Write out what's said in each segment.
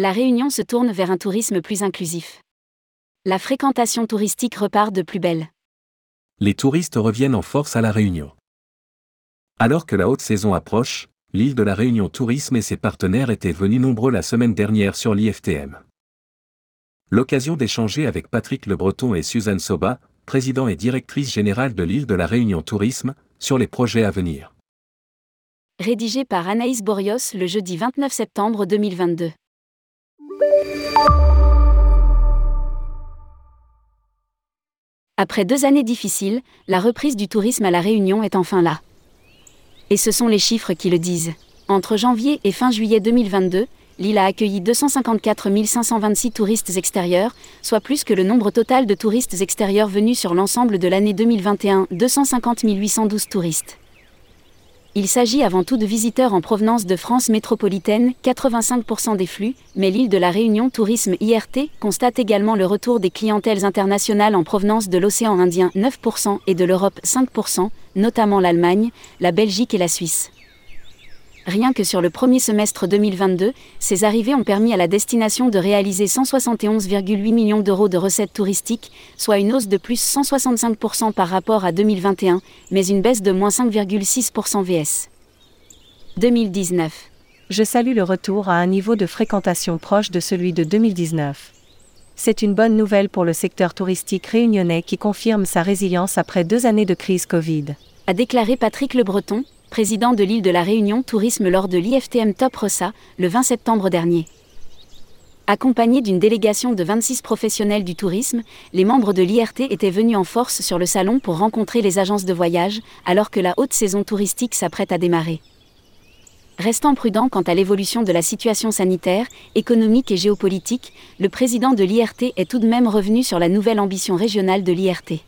La Réunion se tourne vers un tourisme plus inclusif. La fréquentation touristique repart de plus belle. Les touristes reviennent en force à La Réunion. Alors que la haute saison approche, l'île de la Réunion Tourisme et ses partenaires étaient venus nombreux la semaine dernière sur l'IFTM. L'occasion d'échanger avec Patrick Le Breton et Suzanne Soba, président et directrice générale de l'île de la Réunion Tourisme, sur les projets à venir. Rédigé par Anaïs Borios le jeudi 29 septembre 2022. Après deux années difficiles, la reprise du tourisme à La Réunion est enfin là. Et ce sont les chiffres qui le disent. Entre janvier et fin juillet 2022, l'île a accueilli 254 526 touristes extérieurs, soit plus que le nombre total de touristes extérieurs venus sur l'ensemble de l'année 2021, 250 812 touristes. Il s'agit avant tout de visiteurs en provenance de France métropolitaine, 85% des flux, mais l'île de la Réunion Tourisme IRT constate également le retour des clientèles internationales en provenance de l'océan Indien, 9%, et de l'Europe, 5%, notamment l'Allemagne, la Belgique et la Suisse. Rien que sur le premier semestre 2022, ces arrivées ont permis à la destination de réaliser 171,8 millions d'euros de recettes touristiques, soit une hausse de plus 165% par rapport à 2021, mais une baisse de moins 5,6% VS. 2019. Je salue le retour à un niveau de fréquentation proche de celui de 2019. C'est une bonne nouvelle pour le secteur touristique réunionnais qui confirme sa résilience après deux années de crise Covid. A déclaré Patrick Le Breton, président de l'île de la Réunion Tourisme lors de l'IFTM Top Rossa, le 20 septembre dernier. Accompagnés d'une délégation de 26 professionnels du tourisme, les membres de l'IRT étaient venus en force sur le salon pour rencontrer les agences de voyage, alors que la haute saison touristique s'apprête à démarrer. Restant prudent quant à l'évolution de la situation sanitaire, économique et géopolitique, le président de l'IRT est tout de même revenu sur la nouvelle ambition régionale de l'IRT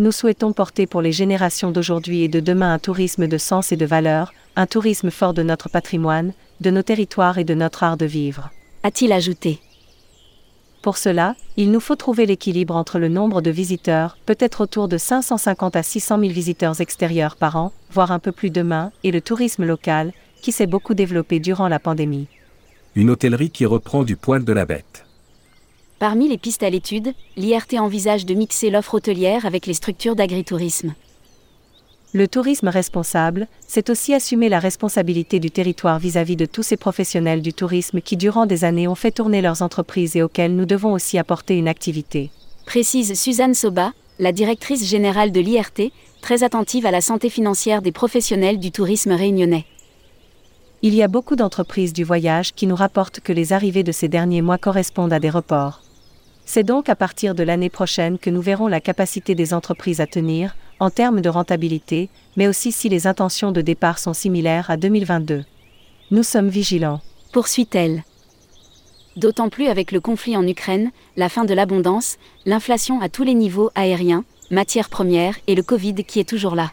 nous souhaitons porter pour les générations d'aujourd'hui et de demain un tourisme de sens et de valeur, un tourisme fort de notre patrimoine, de nos territoires et de notre art de vivre. A-t-il ajouté Pour cela, il nous faut trouver l'équilibre entre le nombre de visiteurs, peut-être autour de 550 à 600 000 visiteurs extérieurs par an, voire un peu plus demain, et le tourisme local, qui s'est beaucoup développé durant la pandémie. Une hôtellerie qui reprend du poil de la bête. Parmi les pistes à l'étude, l'IRT envisage de mixer l'offre hôtelière avec les structures d'agritourisme. Le tourisme responsable, c'est aussi assumer la responsabilité du territoire vis-à-vis de tous ces professionnels du tourisme qui durant des années ont fait tourner leurs entreprises et auxquels nous devons aussi apporter une activité. Précise Suzanne Soba, la directrice générale de l'IRT, très attentive à la santé financière des professionnels du tourisme réunionnais. Il y a beaucoup d'entreprises du voyage qui nous rapportent que les arrivées de ces derniers mois correspondent à des reports. C'est donc à partir de l'année prochaine que nous verrons la capacité des entreprises à tenir, en termes de rentabilité, mais aussi si les intentions de départ sont similaires à 2022. Nous sommes vigilants. Poursuit-elle. D'autant plus avec le conflit en Ukraine, la fin de l'abondance, l'inflation à tous les niveaux aériens, matières premières et le Covid qui est toujours là.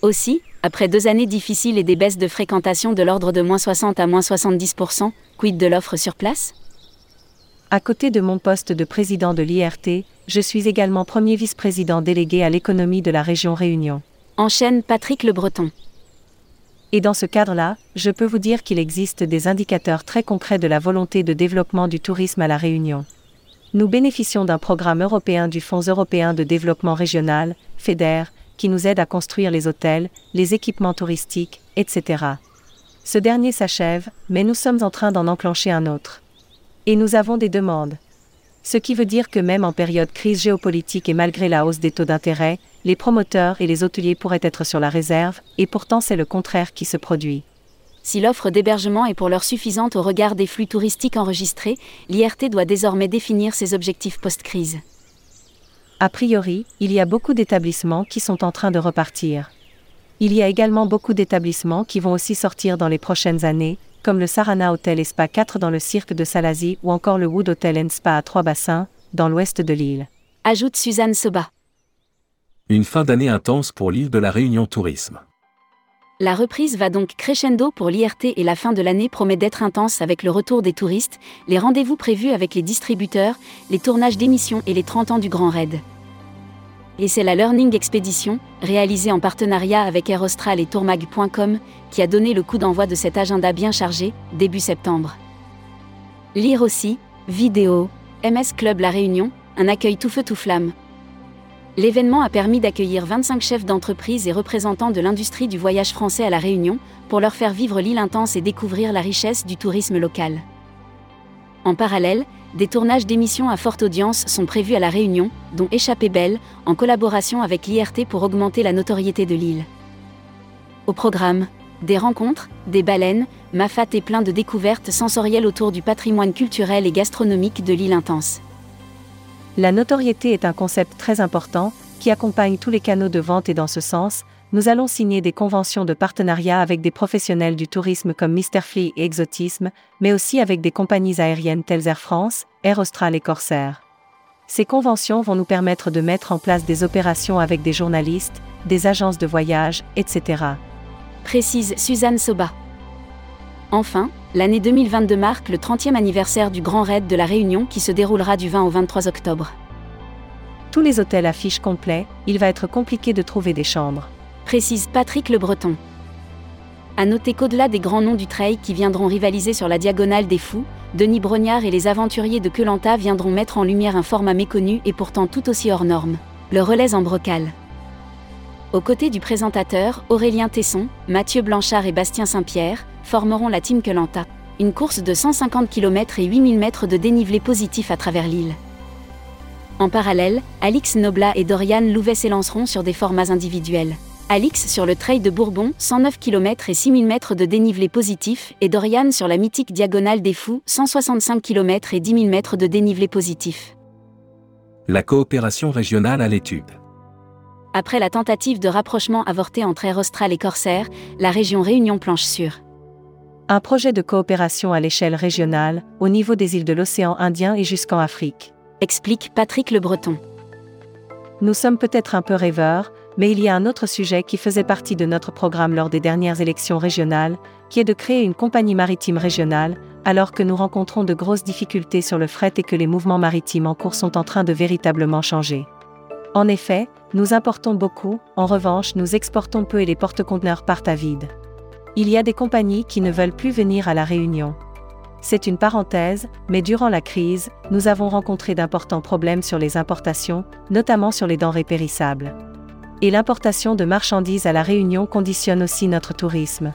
Aussi, après deux années difficiles et des baisses de fréquentation de l'ordre de moins 60 à moins 70%, quid de l'offre sur place? À côté de mon poste de président de l'IRT, je suis également premier vice-président délégué à l'économie de la région Réunion. Enchaîne Patrick Le Breton. Et dans ce cadre-là, je peux vous dire qu'il existe des indicateurs très concrets de la volonté de développement du tourisme à la Réunion. Nous bénéficions d'un programme européen du Fonds européen de développement régional, FEDER, qui nous aide à construire les hôtels, les équipements touristiques, etc. Ce dernier s'achève, mais nous sommes en train d'en enclencher un autre. Et nous avons des demandes. Ce qui veut dire que même en période crise géopolitique et malgré la hausse des taux d'intérêt, les promoteurs et les hôteliers pourraient être sur la réserve, et pourtant c'est le contraire qui se produit. Si l'offre d'hébergement est pour l'heure suffisante au regard des flux touristiques enregistrés, l'IRT doit désormais définir ses objectifs post-crise. A priori, il y a beaucoup d'établissements qui sont en train de repartir. Il y a également beaucoup d'établissements qui vont aussi sortir dans les prochaines années, comme le Sarana Hotel et Spa 4 dans le cirque de Salazie ou encore le Wood Hotel and Spa à Trois-Bassins, dans l'ouest de l'île. Ajoute Suzanne Soba. Une fin d'année intense pour l'île de la Réunion Tourisme. La reprise va donc crescendo pour l'IRT et la fin de l'année promet d'être intense avec le retour des touristes, les rendez-vous prévus avec les distributeurs, les tournages d'émissions et les 30 ans du Grand Raid. Et c'est la Learning Expedition, réalisée en partenariat avec Aerostral et Tourmag.com, qui a donné le coup d'envoi de cet agenda bien chargé, début septembre. Lire aussi, vidéo, MS Club La Réunion, un accueil tout feu tout flamme. L'événement a permis d'accueillir 25 chefs d'entreprise et représentants de l'industrie du voyage français à La Réunion, pour leur faire vivre l'île intense et découvrir la richesse du tourisme local. En parallèle, des tournages d'émissions à forte audience sont prévus à La Réunion, dont Échappée Belle, en collaboration avec l'IRT pour augmenter la notoriété de l'île. Au programme, des rencontres, des baleines, mafat et plein de découvertes sensorielles autour du patrimoine culturel et gastronomique de l'île intense. La notoriété est un concept très important, qui accompagne tous les canaux de vente et dans ce sens, nous allons signer des conventions de partenariat avec des professionnels du tourisme comme Mr. Flea et Exotisme, mais aussi avec des compagnies aériennes telles Air France, Air Austral et Corsair. Ces conventions vont nous permettre de mettre en place des opérations avec des journalistes, des agences de voyage, etc. Précise Suzanne Soba. Enfin, l'année 2022 marque le 30e anniversaire du Grand Raid de la Réunion qui se déroulera du 20 au 23 octobre. Tous les hôtels affichent complet, il va être compliqué de trouver des chambres précise Patrick Le Breton. À noter qu'au-delà des grands noms du trail qui viendront rivaliser sur la diagonale des fous, Denis Brognard et les aventuriers de Quelanta viendront mettre en lumière un format méconnu et pourtant tout aussi hors norme, le relais en brocal. Aux côtés du présentateur, Aurélien Tesson, Mathieu Blanchard et Bastien Saint-Pierre formeront la Team Quelanta, une course de 150 km et 8000 mètres de dénivelé positif à travers l'île. En parallèle, Alix Nobla et Dorian Louvet s'élanceront sur des formats individuels. Alix sur le trail de Bourbon, 109 km et 6000 mètres de dénivelé positif, et Dorian sur la mythique Diagonale des Fous, 165 km et 10 000 mètres de dénivelé positif. La coopération régionale à l'étude. Après la tentative de rapprochement avorté entre Air Austral et Corsair, la région Réunion planche sur un projet de coopération à l'échelle régionale, au niveau des îles de l'océan Indien et jusqu'en Afrique. Explique Patrick Le Breton. Nous sommes peut-être un peu rêveurs, mais il y a un autre sujet qui faisait partie de notre programme lors des dernières élections régionales, qui est de créer une compagnie maritime régionale, alors que nous rencontrons de grosses difficultés sur le fret et que les mouvements maritimes en cours sont en train de véritablement changer. En effet, nous importons beaucoup, en revanche nous exportons peu et les porte-conteneurs partent à vide. Il y a des compagnies qui ne veulent plus venir à la Réunion. C'est une parenthèse, mais durant la crise, nous avons rencontré d'importants problèmes sur les importations, notamment sur les denrées périssables et l'importation de marchandises à la Réunion conditionne aussi notre tourisme.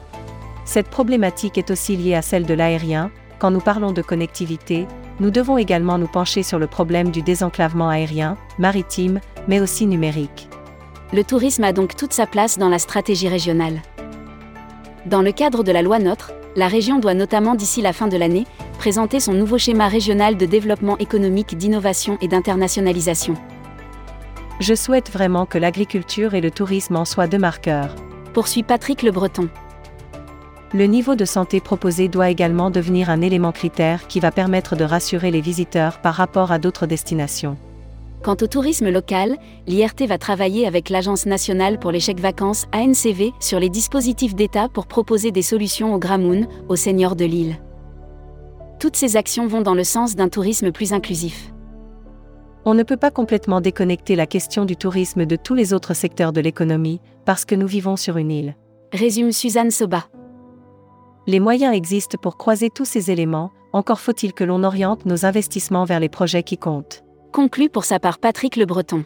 Cette problématique est aussi liée à celle de l'aérien, quand nous parlons de connectivité, nous devons également nous pencher sur le problème du désenclavement aérien, maritime, mais aussi numérique. Le tourisme a donc toute sa place dans la stratégie régionale. Dans le cadre de la loi NOTRe, la région doit notamment d'ici la fin de l'année présenter son nouveau schéma régional de développement économique, d'innovation et d'internationalisation. Je souhaite vraiment que l'agriculture et le tourisme en soient deux marqueurs. Poursuit Patrick Le Breton. Le niveau de santé proposé doit également devenir un élément critère qui va permettre de rassurer les visiteurs par rapport à d'autres destinations. Quant au tourisme local, l'IRT va travailler avec l'Agence nationale pour les chèques vacances ANCV sur les dispositifs d'État pour proposer des solutions aux Gramoun, aux seigneurs de l'île. Toutes ces actions vont dans le sens d'un tourisme plus inclusif. On ne peut pas complètement déconnecter la question du tourisme de tous les autres secteurs de l'économie, parce que nous vivons sur une île. Résume Suzanne Soba. Les moyens existent pour croiser tous ces éléments, encore faut-il que l'on oriente nos investissements vers les projets qui comptent. Conclut pour sa part Patrick Le Breton.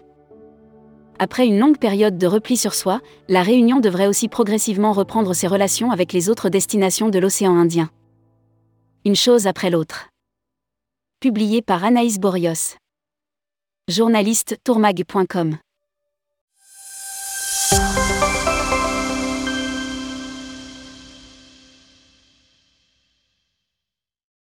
Après une longue période de repli sur soi, la Réunion devrait aussi progressivement reprendre ses relations avec les autres destinations de l'océan Indien. Une chose après l'autre. Publié par Anaïs Borios. Journaliste tourmag.com